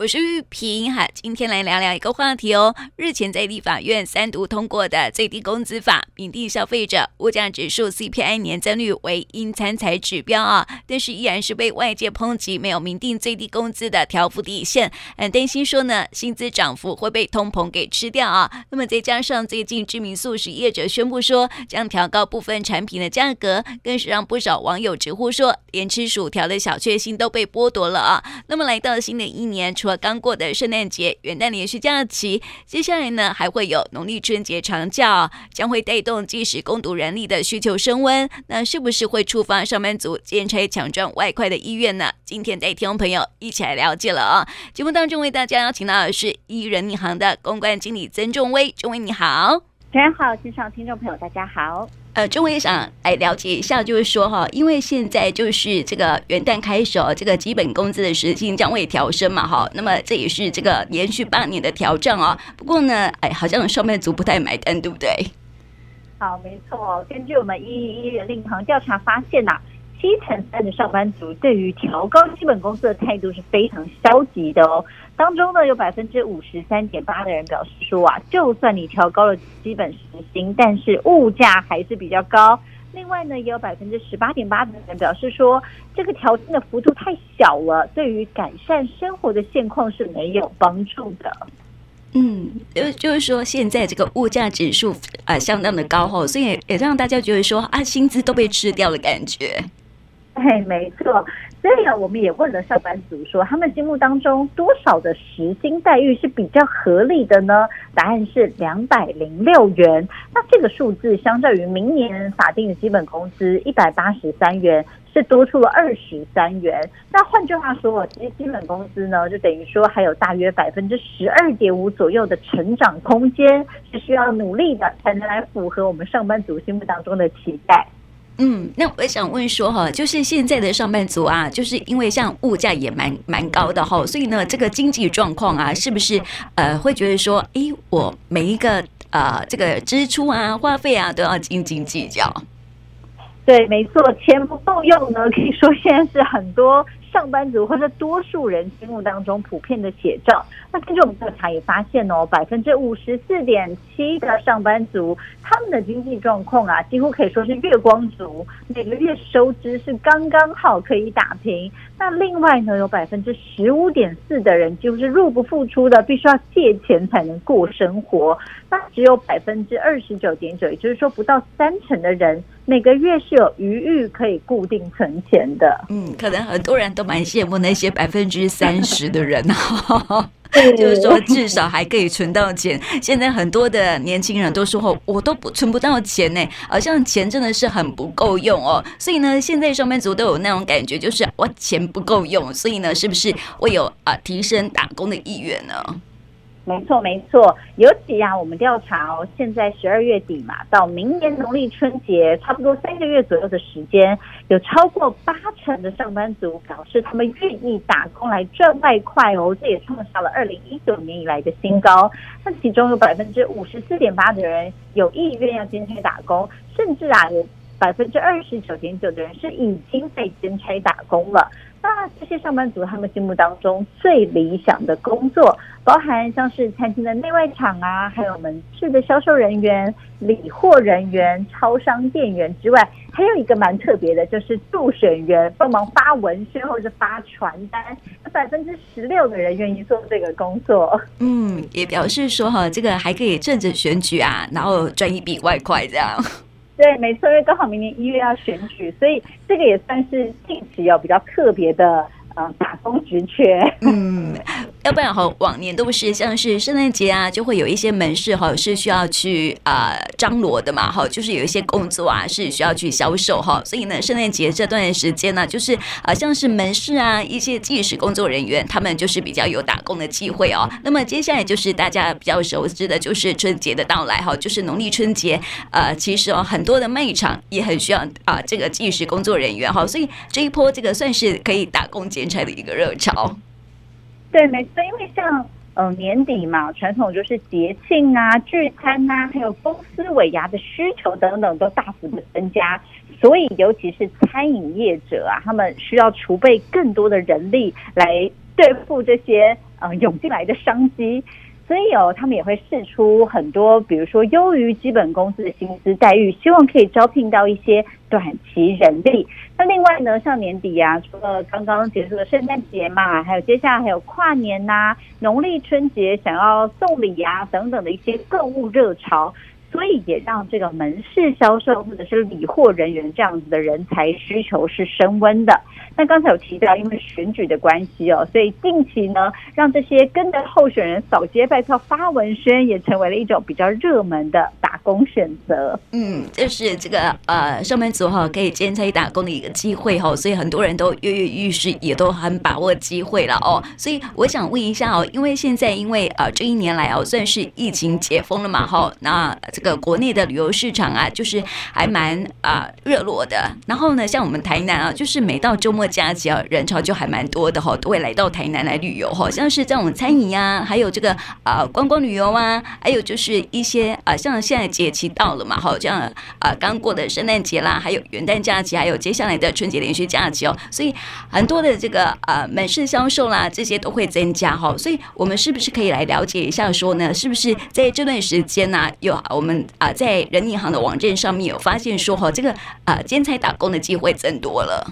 我是玉萍哈，今天来聊聊一个话题哦。日前在立法院三读通过的最低工资法，明定消费者物价指数 CPI 年增率为应参采指标啊，但是依然是被外界抨击没有明定最低工资的调幅底线，很担心说呢，薪资涨幅会被通膨给吃掉啊。那么再加上最近知名素食业者宣布说将调高部分产品的价格，更是让不少网友直呼说，连吃薯条的小确幸都被剥夺了啊。那么来到新的一年，除刚过的圣诞节、元旦连续假期，接下来呢还会有农历春节长假，将会带动即时工读人力的需求升温。那是不是会触发上班族兼差抢赚外快的意愿呢？今天带听众朋友一起来了解了啊！节目当中为大家邀请到的是一人银行的公关经理曾仲威，仲威你好。大家好，线上听众朋友大家好。呃，钟伟想来了解一下，就是说哈，因为现在就是这个元旦开始哦，这个基本工资的时薪将会调升嘛哈，那么这也是这个连续八年的调整哦。不过呢，哎，好像上班族不太买单，对不对？好，没错，根据我们一一人力银行调查发现呐、啊。七成三的上班族对于调高基本工资的态度是非常消极的哦。当中呢，有百分之五十三点八的人表示说啊，就算你调高了基本时薪，但是物价还是比较高。另外呢，也有百分之十八点八的人表示说，这个调薪的幅度太小了，对于改善生活的现况是没有帮助的。嗯，就就是说，现在这个物价指数啊、相当的高吼，所以也让大家觉得说啊，薪资都被吃掉的感觉。对，没错。所以啊，我们也问了上班族说，他们心目当中多少的时薪待遇是比较合理的呢？答案是两百零六元。那这个数字相较于明年法定的基本工资一百八十三元，是多出了二十三元。那换句话说，其实基本工资呢，就等于说还有大约百分之十二点五左右的成长空间，是需要努力的，才能来符合我们上班族心目当中的期待。嗯，那我想问说哈，就是现在的上班族啊，就是因为像物价也蛮蛮高的哈，所以呢，这个经济状况啊，是不是呃会觉得说，哎，我每一个呃这个支出啊、花费啊都要斤斤计较？对，没错，钱不够用呢，可以说现在是很多。上班族或者多数人心目当中普遍的写照，那根据我们调查也发现哦，百分之五十四点七的上班族，他们的经济状况啊，几乎可以说是月光族，每个月收支是刚刚好可以打平。那另外呢，有百分之十五点四的人几乎是入不敷出的，必须要借钱才能过生活。那只有百分之二十九点九，也就是说不到三成的人。每个月是有余裕可以固定存钱的，嗯，可能很多人都蛮羡慕那些 百分之三十的人哈，就是说至少还可以存到钱。现在很多的年轻人都说，我都不存不到钱呢，好像钱真的是很不够用哦。所以呢，现在上班族都有那种感觉，就是我钱不够用，所以呢，是不是会有啊提升打工的意愿呢？没错，没错。尤其啊，我们调查哦，现在十二月底嘛，到明年农历春节，差不多三个月左右的时间，有超过八成的上班族表示他们愿意打工来赚外快哦，这也创下了二零一九年以来的新高。那其中有百分之五十四点八的人有意愿要兼差打工，甚至啊，有百分之二十九点九的人是已经被兼差打工了。那这些上班族他们心目当中最理想的工作，包含像是餐厅的内外场啊，还有门市的销售人员、理货人员、超商店员之外，还有一个蛮特别的，就是助选员，帮忙发文宣或者发传单。百分之十六的人愿意做这个工作。嗯，也表示说哈，这个还可以趁着选举啊，然后赚一笔外快这样。对，没错，因为刚好明年一月要选举，所以这个也算是近期有比较特别的。嗯，打工职缺，嗯，要不然哈，往年都不是像是圣诞节啊，就会有一些门市哈是需要去啊张罗的嘛，哈，就是有一些工作啊是需要去销售哈，所以呢，圣诞节这段时间呢，就是啊像是门市啊一些技师工作人员，他们就是比较有打工的机会哦。那么接下来就是大家比较熟知的，就是春节的到来哈，就是农历春节，呃，其实哦很多的卖场也很需要啊这个技师工作人员哈，所以这一波这个算是可以打工节。人才的一个热潮，对，没错，因为像呃年底嘛，传统就是节庆啊、聚餐啊，还有公司尾牙的需求等等，都大幅的增加，所以尤其是餐饮业者啊，他们需要储备更多的人力来对付这些呃涌进来的商机。所以哦，他们也会试出很多，比如说优于基本工资的薪资待遇，希望可以招聘到一些短期人力。那另外呢，像年底啊，除了刚刚结束的圣诞节嘛，还有接下来还有跨年呐、农历春节，想要送礼、啊、等等的一些购物热潮。所以也让这个门市销售或者是理货人员这样子的人才需求是升温的。那刚才有提到，因为选举的关系哦，所以近期呢，让这些跟着候选人扫街拜票发文宣，也成为了一种比较热门的打工选择。嗯，就是这个呃，上班族哈可以兼差打工的一个机会哈，所以很多人都跃跃欲试，也都很把握机会了哦。所以我想问一下哦，因为现在因为呃这一年来哦，算是疫情解封了嘛哈，那。这个国内的旅游市场啊，就是还蛮啊热络的。然后呢，像我们台南啊，就是每到周末假期啊，人潮就还蛮多的哈，都会来到台南来旅游哈。像是这种餐饮呀，还有这个啊观光旅游啊，还有就是一些啊，像现在节气到了嘛，哈，这样啊刚过的圣诞节啦，还有元旦假期，还有接下来的春节连续假期哦，所以很多的这个啊门市销售啦，这些都会增加哈。所以我们是不是可以来了解一下说呢？是不是在这段时间呢，有我们？啊，在人银行的网站上面有发现说哈，这个啊兼差打工的机会增多了。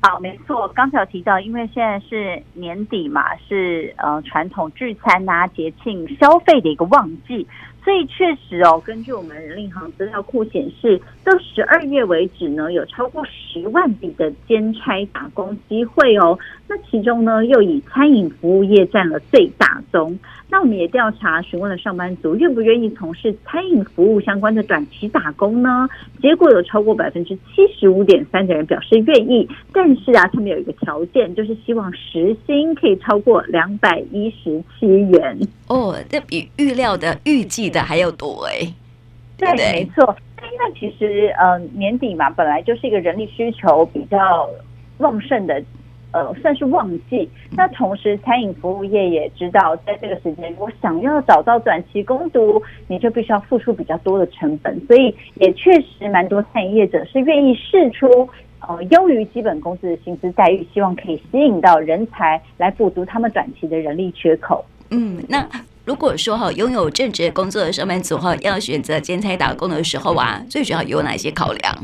好，没错，刚才有提到，因为现在是年底嘛，是呃传统聚餐啊、节庆消费的一个旺季。所以确实哦，根据我们人银行资料库显示，到十二月为止呢，有超过十万笔的兼差打工机会哦。那其中呢，又以餐饮服务业占了最大宗。那我们也调查询问了上班族愿不愿意从事餐饮服务相关的短期打工呢？结果有超过百分之七十五点三的人表示愿意，但是啊，他们有一个条件，就是希望时薪可以超过两百一十七元。哦，这比预料的预计的。还要多哎，对，没错。因为其实呃年底嘛，本来就是一个人力需求比较旺盛的，算是旺季。那同时，餐饮服务业也知道，在这个时间，如果想要找到短期工读，你就必须要付出比较多的成本。所以，也确实蛮多餐饮业者是愿意试出呃优于基本工资的薪资待遇，希望可以吸引到人才来补足他们短期的人力缺口。嗯，那。如果说哈拥有正职工作的上班族哈要选择兼差打工的时候啊，最主要有哪些考量？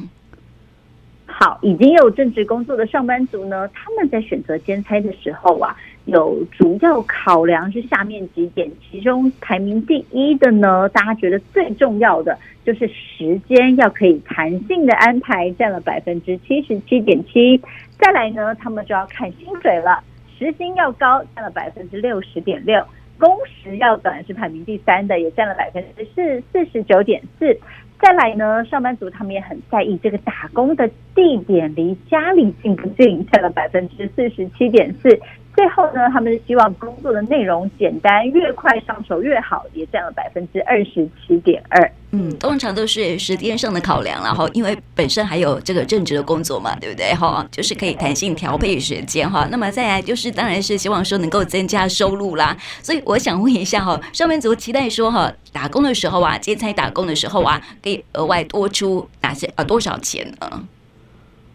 好，已经有正职工作的上班族呢，他们在选择兼差的时候啊，有主要考量是下面几点，其中排名第一的呢，大家觉得最重要的就是时间要可以弹性的安排，占了百分之七十七点七。再来呢，他们就要看薪水了，时薪要高，占了百分之六十点六。工时要短是排名第三的，也占了百分之四四十九点四。再来呢，上班族他们也很在意这个打工的地点离家里近不近，占了百分之四十七点四。最后呢，他们是希望工作的内容简单，越快上手越好，也占了百分之二十七点二。嗯，通常都是时间上的考量了哈，因为本身还有这个正职的工作嘛，对不对哈？就是可以弹性调配时间哈。那么再来就是，当然是希望说能够增加收入啦。所以我想问一下哈，上班族期待说哈，打工的时候啊，兼差打工的时候啊，可以额外多出哪些啊多少钱呢？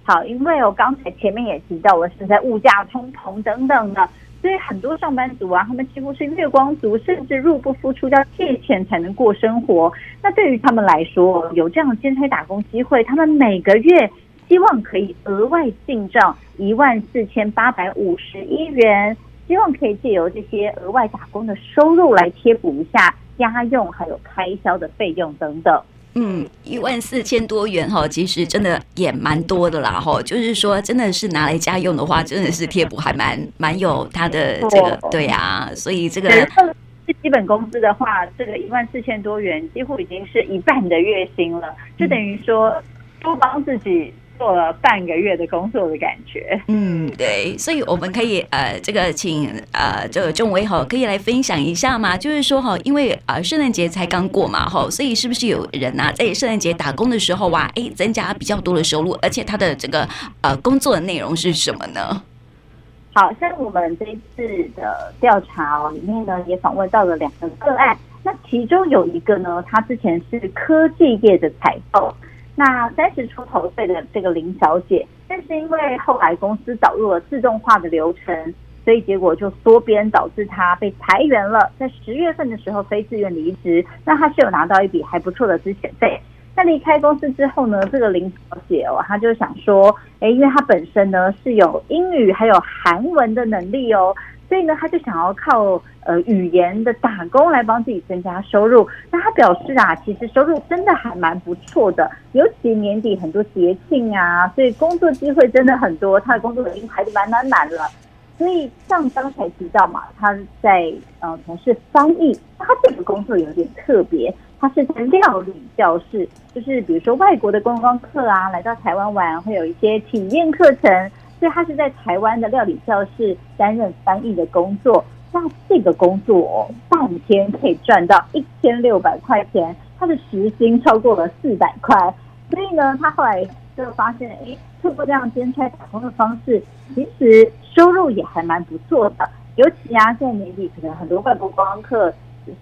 好，因为我刚才前面也提到了，现在物价通膨等等的，所以很多上班族啊，他们几乎是月光族，甚至入不敷出，要借钱才能过生活。那对于他们来说，有这样的兼差打工机会，他们每个月希望可以额外进账一万四千八百五十一元，希望可以借由这些额外打工的收入来贴补一下家用还有开销的费用等等。嗯，一万四千多元哈，其实真的也蛮多的啦哈。就是说，真的是拿来家用的话，真的是贴补还蛮蛮有它的这个对啊。所以这个是基本工资的话，这个一万四千多元几乎已经是一半的月薪了，就等于说多帮自己。做了半个月的工作的感觉，嗯，对，所以我们可以呃，这个请呃，这个仲威哈，可以来分享一下嘛？就是说哈，因为啊，圣诞节才刚过嘛哈，所以是不是有人呐、啊，在圣诞节打工的时候啊，哎，增加比较多的收入，而且他的这个呃工作的内容是什么呢？好，像我们这一次的调查里面呢，也访问到了两个个案，那其中有一个呢，他之前是科技业的采购。那三十出头岁的这个林小姐，但是因为后来公司导入了自动化的流程，所以结果就缩编，导致她被裁员了。在十月份的时候，非自愿离职，那她是有拿到一笔还不错的资遣费。在离开公司之后呢，这个林小姐哦，她就想说，哎，因为她本身呢是有英语还有韩文的能力哦，所以呢，他就想要靠呃语言的打工来帮自己增加收入。那他表示啊，其实收入真的还蛮不错的，尤其年底很多节庆啊，所以工作机会真的很多，他的工作已经排得满满满了。所以像刚才提到嘛，他在呃从事翻译，他这个工作有点特别。他是在料理教室，就是比如说外国的观光客啊，来到台湾玩，会有一些体验课程，所以他是在台湾的料理教室担任翻译的工作。那这个工作，半天可以赚到一千六百块钱，他的时薪超过了四百块。所以呢，他后来就发现，哎，透过这样兼差打工的方式，其实收入也还蛮不错的。尤其啊，现在年底可能很多外国观光客。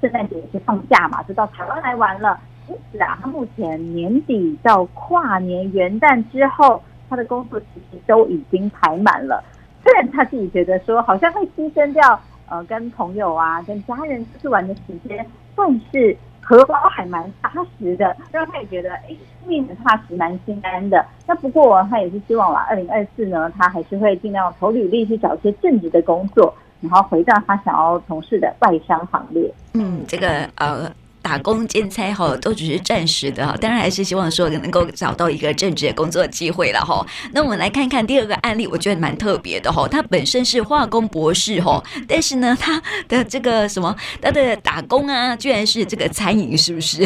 圣诞节也是放假嘛，就到台湾来玩了。因此啊，他目前年底到跨年元旦之后，他的工作其实都已经排满了。虽然他自己觉得说，好像会牺牲掉呃跟朋友啊、跟家人出去玩的时间，但是荷包还蛮踏实的，让他也觉得哎，命很踏实、蛮心安的。那不过他也是希望啦，二零二四呢，他还是会尽量投履历去找一些正职的工作。然后回到他想要从事的外商行列。嗯，这个呃，打工兼差哈，都只是暂时的哈，当然还是希望说能够找到一个正职的工作机会了哈。那我们来看看第二个案例，我觉得蛮特别的哈。他本身是化工博士哈，但是呢，他的这个什么，他的打工啊，居然是这个餐饮，是不是？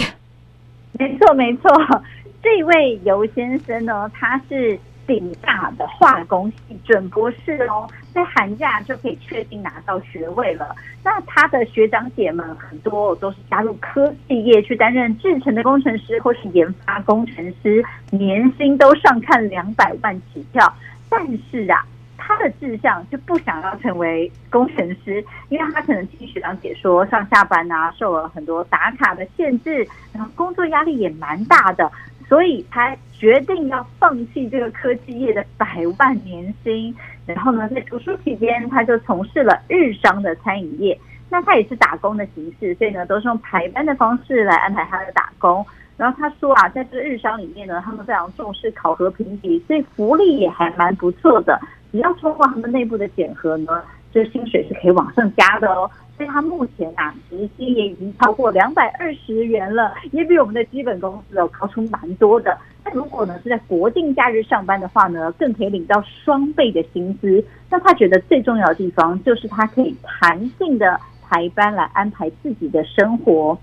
没错，没错。这位游先生呢，他是。顶大的化工系准博士哦，在寒假就可以确定拿到学位了。那他的学长姐们很多都是加入科技业去担任制程的工程师或是研发工程师，年薪都上看两百万起跳。但是啊，他的志向就不想要成为工程师，因为他可能听学长姐说上下班啊受了很多打卡的限制，然后工作压力也蛮大的。所以他决定要放弃这个科技业的百万年薪，然后呢，在读书期间他就从事了日商的餐饮业。那他也是打工的形式，所以呢，都是用排班的方式来安排他的打工。然后他说啊，在这个日商里面呢，他们非常重视考核评比，所以福利也还蛮不错的。只要通过他们内部的检核呢，这薪水是可以往上加的哦。他目前啊，时薪也已经超过两百二十元了，也比我们的基本工资哦高出蛮多的。那如果呢是在国定假日上班的话呢，更可以领到双倍的薪资。那他觉得最重要的地方就是他可以弹性的排班来安排自己的生活。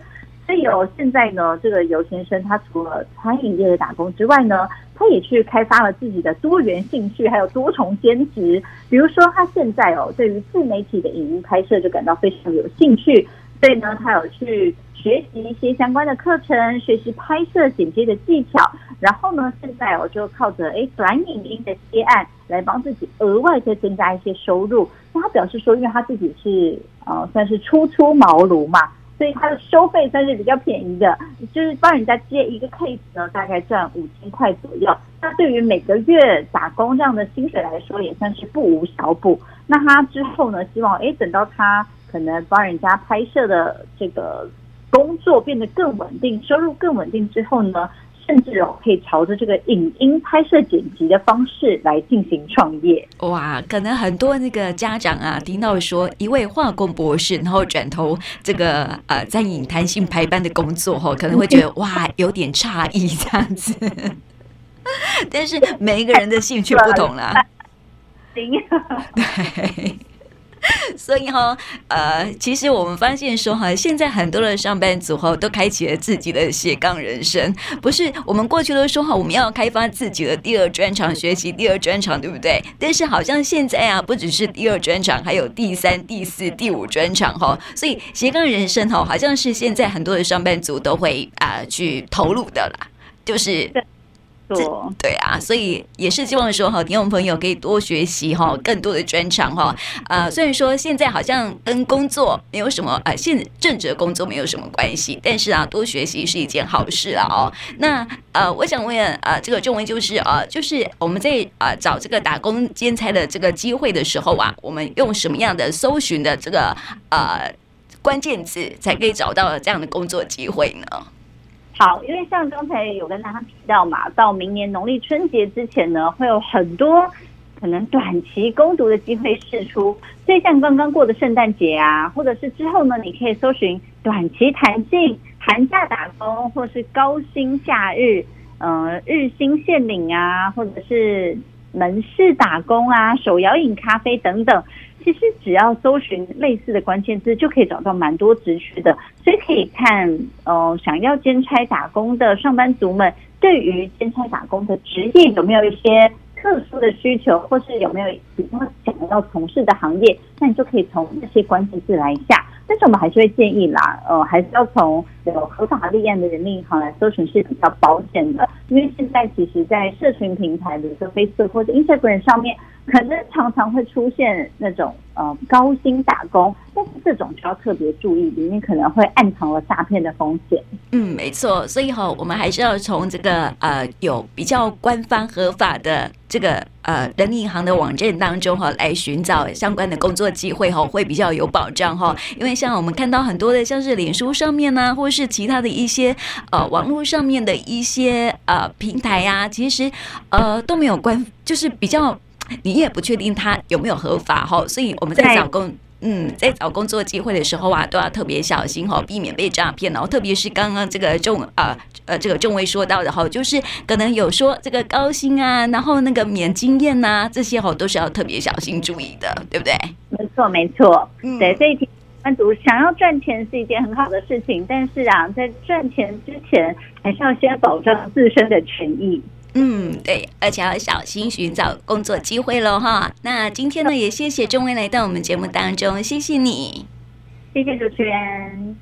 所以哦现在呢，这个游先生他除了餐饮业的打工之外呢，他也去开发了自己的多元兴趣，还有多重兼职。比如说，他现在哦，对于自媒体的影音拍摄就感到非常有兴趣，所以呢，他有去学习一些相关的课程，学习拍摄剪接的技巧。然后呢，现在我就靠着诶短影音的接案来帮自己额外再增加一些收入。那他表示说，因为他自己是呃算是初出茅庐嘛。所以他的收费算是比较便宜的，就是帮人家接一个 case 呢，大概赚五千块左右。那对于每个月打工这样的薪水来说，也算是不无小补。那他之后呢，希望诶等到他可能帮人家拍摄的这个工作变得更稳定，收入更稳定之后呢，甚至哦，可以朝着这个影音拍摄剪辑的方式来进行创业。哇，可能很多那个家长啊，听到说一位化工博士，然后转投这个呃餐饮弹性排班的工作，吼，可能会觉得哇，有点诧异这样子。但是每一个人的兴趣不同啦。行。对。所以哈，呃，其实我们发现说哈，现在很多的上班族哈都开启了自己的斜杠人生。不是我们过去都说哈，我们要开发自己的第二专长，学习第二专长，对不对？但是好像现在啊，不只是第二专长，还有第三、第四、第五专长哈。所以斜杠人生哈，好像是现在很多的上班族都会啊、去投入的啦，就是。错，对啊，所以也是希望说哈，听众朋友可以多学习哈，更多的专长哈。啊，虽然说现在好像跟工作没有什么啊，现正职的工作没有什么关系，但是啊，多学习是一件好事啊哦。那呃，我想问啊，这个中文就是啊，就是我们在啊找这个打工兼差的这个机会的时候啊，我们用什么样的搜寻的这个呃关键字才可以找到这样的工作机会呢？好，因为像刚才有跟大家提到嘛，到明年农历春节之前呢，会有很多可能短期攻读的机会释出。所以像刚刚过的圣诞节啊，或者是之后呢，你可以搜寻短期弹性寒假打工，或是高薪假日，呃，日薪限领啊，或者是门市打工啊，手摇饮咖啡等等。其实只要搜寻类似的关键字，就可以找到蛮多职缺的。所以可以看，呃，想要兼差打工的上班族们，对于兼差打工的职业有没有一些特殊的需求，或是有没有比较想要从事的行业，那你就可以从这些关键字来下。但是我们还是会建议啦，呃，还是要从有合法立案的人力银行来搜寻是比较保险的，因为现在其实，在社群平台，比如说 Facebook 或者 Instagram 上面。可能常常会出现那种呃高薪打工，但这种就要特别注意，里面可能会暗藏了诈骗的风险。嗯，没错，所以哈，我们还是要从这个呃有比较官方合法的这个呃人民银行的网站当中哈来寻找相关的工作机会哈，会比较有保障哈。因为像我们看到很多的像是脸书上面呢，或是其他的一些呃网络上面的一些呃平台呀，其实呃都没有关，就是比较。你也不确定它有没有合法哈，所以我们在找工，嗯，在找工作机会的时候啊，都要特别小心哈，避免被诈骗。然后特别是刚刚这个仲啊呃这个仲威说到的哈，就是可能有说这个高薪啊，然后那个免经验呐，这些哈都是要特别小心注意的，对不对？没错没错，嗯，对，所以上班族想要赚钱是一件很好的事情，但是啊，在赚钱之前，还是要先保障自身的权益。嗯，对，而且要小心寻找工作机会喽，哈。那今天呢，也谢谢钟威来到我们节目当中，谢谢你，谢谢主持人。